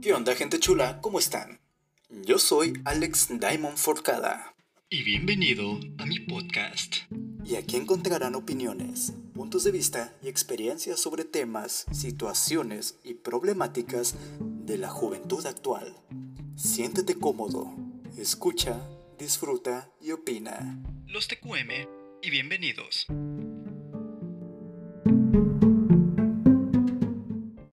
¿Qué onda, gente chula? ¿Cómo están? Yo soy Alex Diamond Forcada. Y bienvenido a mi podcast. Y aquí encontrarán opiniones, puntos de vista y experiencias sobre temas, situaciones y problemáticas de la juventud actual. Siéntete cómodo, escucha, disfruta y opina. Los TQM y bienvenidos.